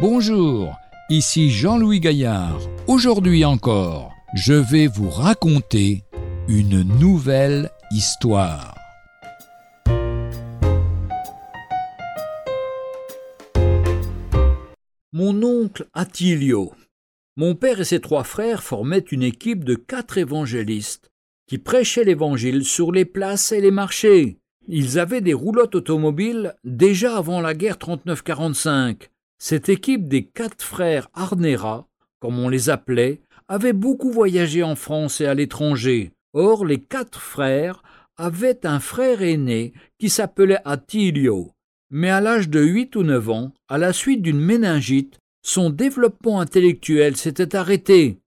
Bonjour, ici Jean-Louis Gaillard. Aujourd'hui encore, je vais vous raconter une nouvelle histoire. Mon oncle Attilio. Mon père et ses trois frères formaient une équipe de quatre évangélistes qui prêchaient l'évangile sur les places et les marchés. Ils avaient des roulottes automobiles déjà avant la guerre 39-45. Cette équipe des quatre frères Arnera, comme on les appelait, avait beaucoup voyagé en France et à l'étranger. Or, les quatre frères avaient un frère aîné qui s'appelait Attilio. Mais à l'âge de huit ou neuf ans, à la suite d'une méningite, son développement intellectuel s'était arrêté.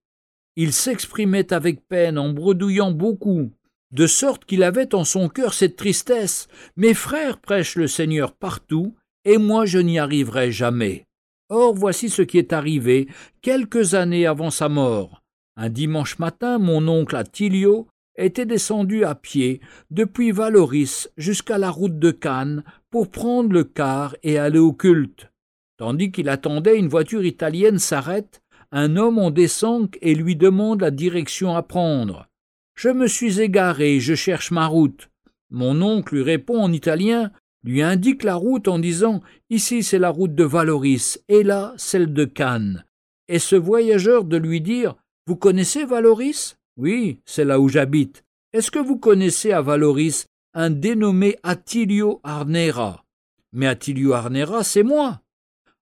Il s'exprimait avec peine en bredouillant beaucoup, de sorte qu'il avait en son cœur cette tristesse. Mes frères prêchent le Seigneur partout, et moi je n'y arriverai jamais. Or voici ce qui est arrivé quelques années avant sa mort. Un dimanche matin, mon oncle Attilio était descendu à pied depuis Valoris jusqu'à la route de Cannes pour prendre le car et aller au culte. Tandis qu'il attendait, une voiture italienne s'arrête, un homme en descend et lui demande la direction à prendre. Je me suis égaré, je cherche ma route. Mon oncle lui répond en italien, lui indique la route en disant Ici c'est la route de Valoris, et là celle de Cannes. Et ce voyageur de lui dire Vous connaissez Valoris? Oui, c'est là où j'habite. Est-ce que vous connaissez à Valoris un dénommé Attilio Arnera? Mais Attilio Arnera, c'est moi.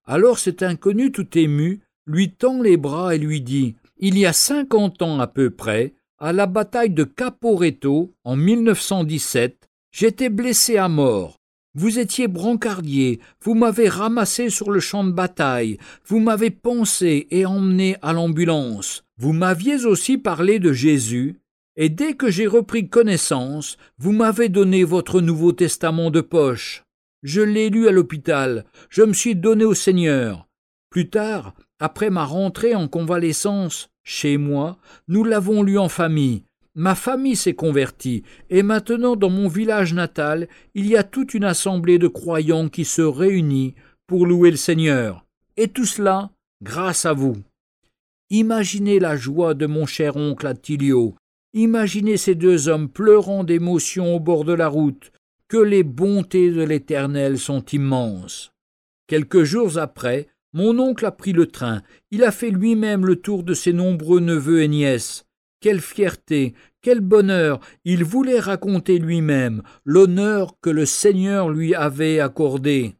Alors cet inconnu tout ému lui tend les bras et lui dit Il y a cinquante ans à peu près, à la bataille de Caporetto, en 1917, j'étais blessé à mort. Vous étiez brancardier, vous m'avez ramassé sur le champ de bataille, vous m'avez pensé et emmené à l'ambulance. Vous m'aviez aussi parlé de Jésus, et dès que j'ai repris connaissance, vous m'avez donné votre Nouveau Testament de poche. Je l'ai lu à l'hôpital, je me suis donné au Seigneur. Plus tard, après ma rentrée en convalescence, chez moi, nous l'avons lu en famille. Ma famille s'est convertie, et maintenant dans mon village natal, il y a toute une assemblée de croyants qui se réunit pour louer le Seigneur. Et tout cela grâce à vous. Imaginez la joie de mon cher oncle Attilio. Imaginez ces deux hommes pleurant d'émotion au bord de la route. Que les bontés de l'Éternel sont immenses. Quelques jours après, mon oncle a pris le train, il a fait lui-même le tour de ses nombreux neveux et nièces. Quelle fierté, quel bonheur. Il voulait raconter lui-même l'honneur que le Seigneur lui avait accordé.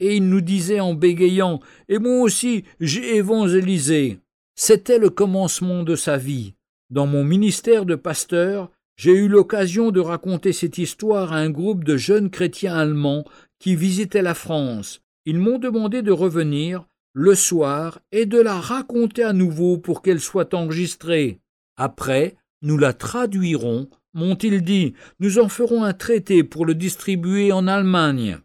Et il nous disait en bégayant Et moi aussi, j'ai évangélisé. C'était le commencement de sa vie. Dans mon ministère de pasteur, j'ai eu l'occasion de raconter cette histoire à un groupe de jeunes chrétiens allemands qui visitaient la France. Ils m'ont demandé de revenir le soir et de la raconter à nouveau pour qu'elle soit enregistrée. Après, nous la traduirons, m'ont-ils dit, nous en ferons un traité pour le distribuer en Allemagne.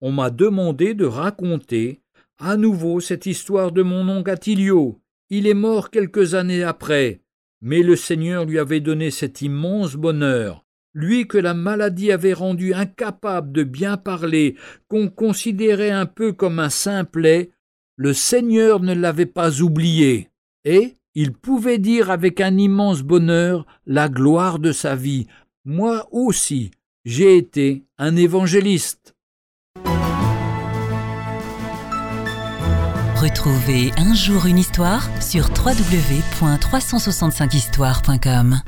On m'a demandé de raconter à nouveau cette histoire de mon oncle Attilio. Il est mort quelques années après, mais le Seigneur lui avait donné cet immense bonheur lui que la maladie avait rendu incapable de bien parler, qu'on considérait un peu comme un simplet, le Seigneur ne l'avait pas oublié, et il pouvait dire avec un immense bonheur la gloire de sa vie. Moi aussi, j'ai été un évangéliste. Retrouvez un jour une histoire sur www.365histoire.com.